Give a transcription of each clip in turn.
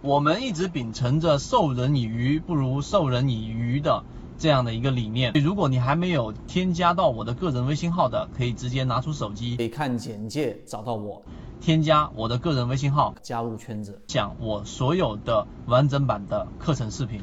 我们一直秉承着授人以鱼不如授人以渔的这样的一个理念。如果你还没有添加到我的个人微信号的，可以直接拿出手机，可以看简介找到我，添加我的个人微信号，加入圈子，讲我所有的完整版的课程视频。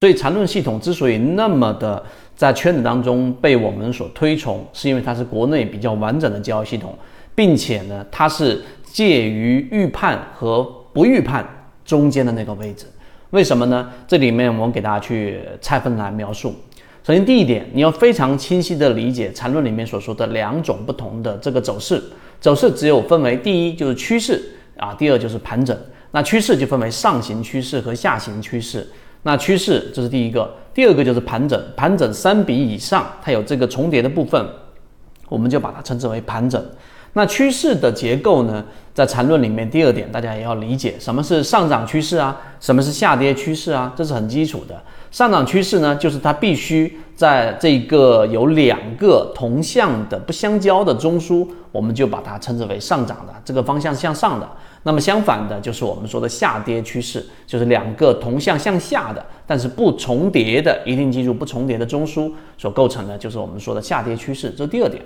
所以缠论系统之所以那么的在圈子当中被我们所推崇，是因为它是国内比较完整的交易系统，并且呢，它是介于预判和不预判。中间的那个位置，为什么呢？这里面我给大家去拆分来描述。首先，第一点，你要非常清晰的理解缠论里面所说的两种不同的这个走势。走势只有分为第一就是趋势啊，第二就是盘整。那趋势就分为上行趋势和下行趋势。那趋势这是第一个，第二个就是盘整。盘整三笔以上，它有这个重叠的部分，我们就把它称之为盘整。那趋势的结构呢？在缠论里面，第二点大家也要理解什么是上涨趋势啊，什么是下跌趋势啊，这是很基础的。上涨趋势呢，就是它必须在这个有两个同向的不相交的中枢，我们就把它称之为上涨的，这个方向向上的。那么相反的，就是我们说的下跌趋势，就是两个同向向下的，但是不重叠的，一定记住不重叠的中枢所构成的，就是我们说的下跌趋势。这是第二点。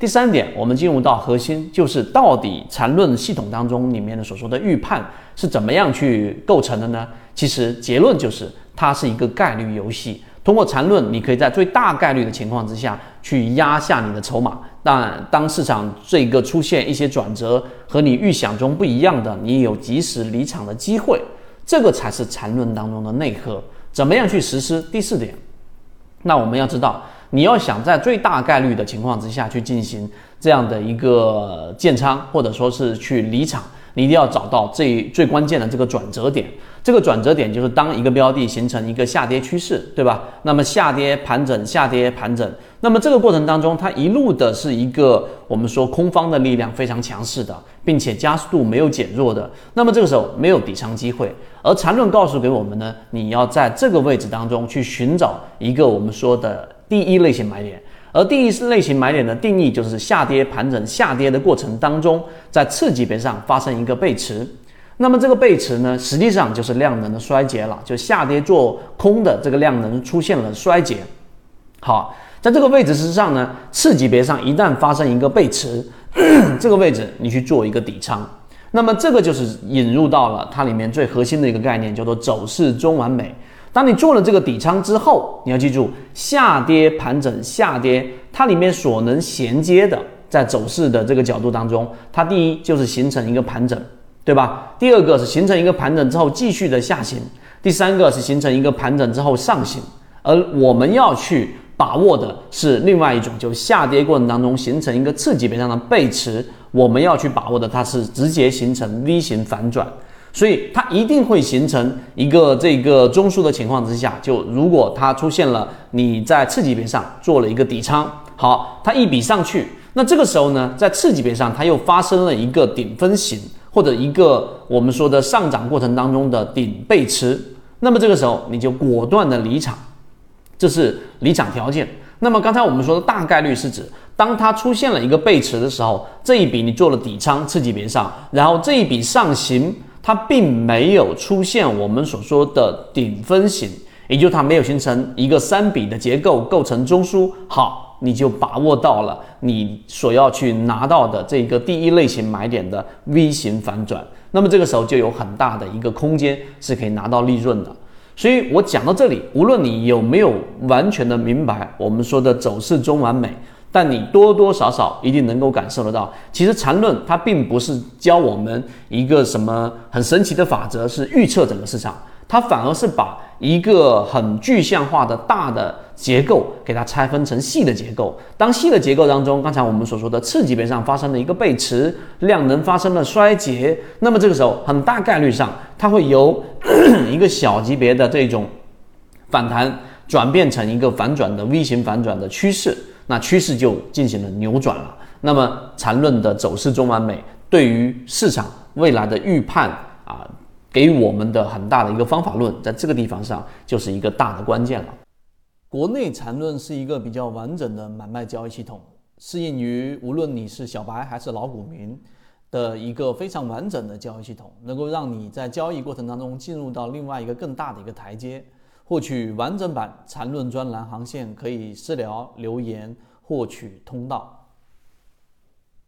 第三点，我们进入到核心，就是到底缠论系统当中里面的所说的预判是怎么样去构成的呢？其实结论就是它是一个概率游戏。通过缠论，你可以在最大概率的情况之下去压下你的筹码，但当市场这个出现一些转折和你预想中不一样的，你有及时离场的机会。这个才是缠论当中的内核。怎么样去实施？第四点，那我们要知道。你要想在最大概率的情况之下去进行这样的一个建仓，或者说是去离场，你一定要找到最最关键的这个转折点。这个转折点就是当一个标的形成一个下跌趋势，对吧？那么下跌盘整，下跌盘整，那么这个过程当中，它一路的是一个我们说空方的力量非常强势的，并且加速度没有减弱的。那么这个时候没有底仓机会，而缠论告诉给我们呢，你要在这个位置当中去寻找一个我们说的。第一类型买点，而第一类型买点的定义就是下跌盘整下跌的过程当中，在次级别上发生一个背驰，那么这个背驰呢，实际上就是量能的衰竭了，就下跌做空的这个量能出现了衰竭。好，在这个位置之上呢，次级别上一旦发生一个背驰，这个位置你去做一个底仓，那么这个就是引入到了它里面最核心的一个概念，叫做走势中完美。当你做了这个底仓之后，你要记住，下跌盘整下跌，它里面所能衔接的，在走势的这个角度当中，它第一就是形成一个盘整，对吧？第二个是形成一个盘整之后继续的下行，第三个是形成一个盘整之后上行，而我们要去把握的是另外一种，就下跌过程当中形成一个次级别上的背驰，我们要去把握的它是直接形成 V 型反转。所以它一定会形成一个这个中枢的情况之下，就如果它出现了你在次级别上做了一个底仓，好，它一笔上去，那这个时候呢，在次级别上它又发生了一个顶分型或者一个我们说的上涨过程当中的顶背驰，那么这个时候你就果断的离场，这是离场条件。那么刚才我们说的大概率是指，当它出现了一个背驰的时候，这一笔你做了底仓次级别上，然后这一笔上行。它并没有出现我们所说的顶分型，也就它没有形成一个三笔的结构构成中枢。好，你就把握到了你所要去拿到的这个第一类型买点的 V 型反转。那么这个时候就有很大的一个空间是可以拿到利润的。所以我讲到这里，无论你有没有完全的明白我们说的走势中完美。但你多多少少一定能够感受得到，其实缠论它并不是教我们一个什么很神奇的法则，是预测整个市场，它反而是把一个很具象化的大的结构给它拆分成细的结构。当细的结构当中，刚才我们所说的次级别上发生了一个背驰，量能发生了衰竭，那么这个时候很大概率上它会由 一个小级别的这种反弹转变成一个反转的 V 型反转的趋势。那趋势就进行了扭转了。那么缠论的走势中完美，对于市场未来的预判啊，给我们的很大的一个方法论，在这个地方上就是一个大的关键了。国内缠论是一个比较完整的买卖交易系统，适应于无论你是小白还是老股民，的一个非常完整的交易系统，能够让你在交易过程当中进入到另外一个更大的一个台阶。获取完整版缠论专栏航线，可以私聊留言获取通道。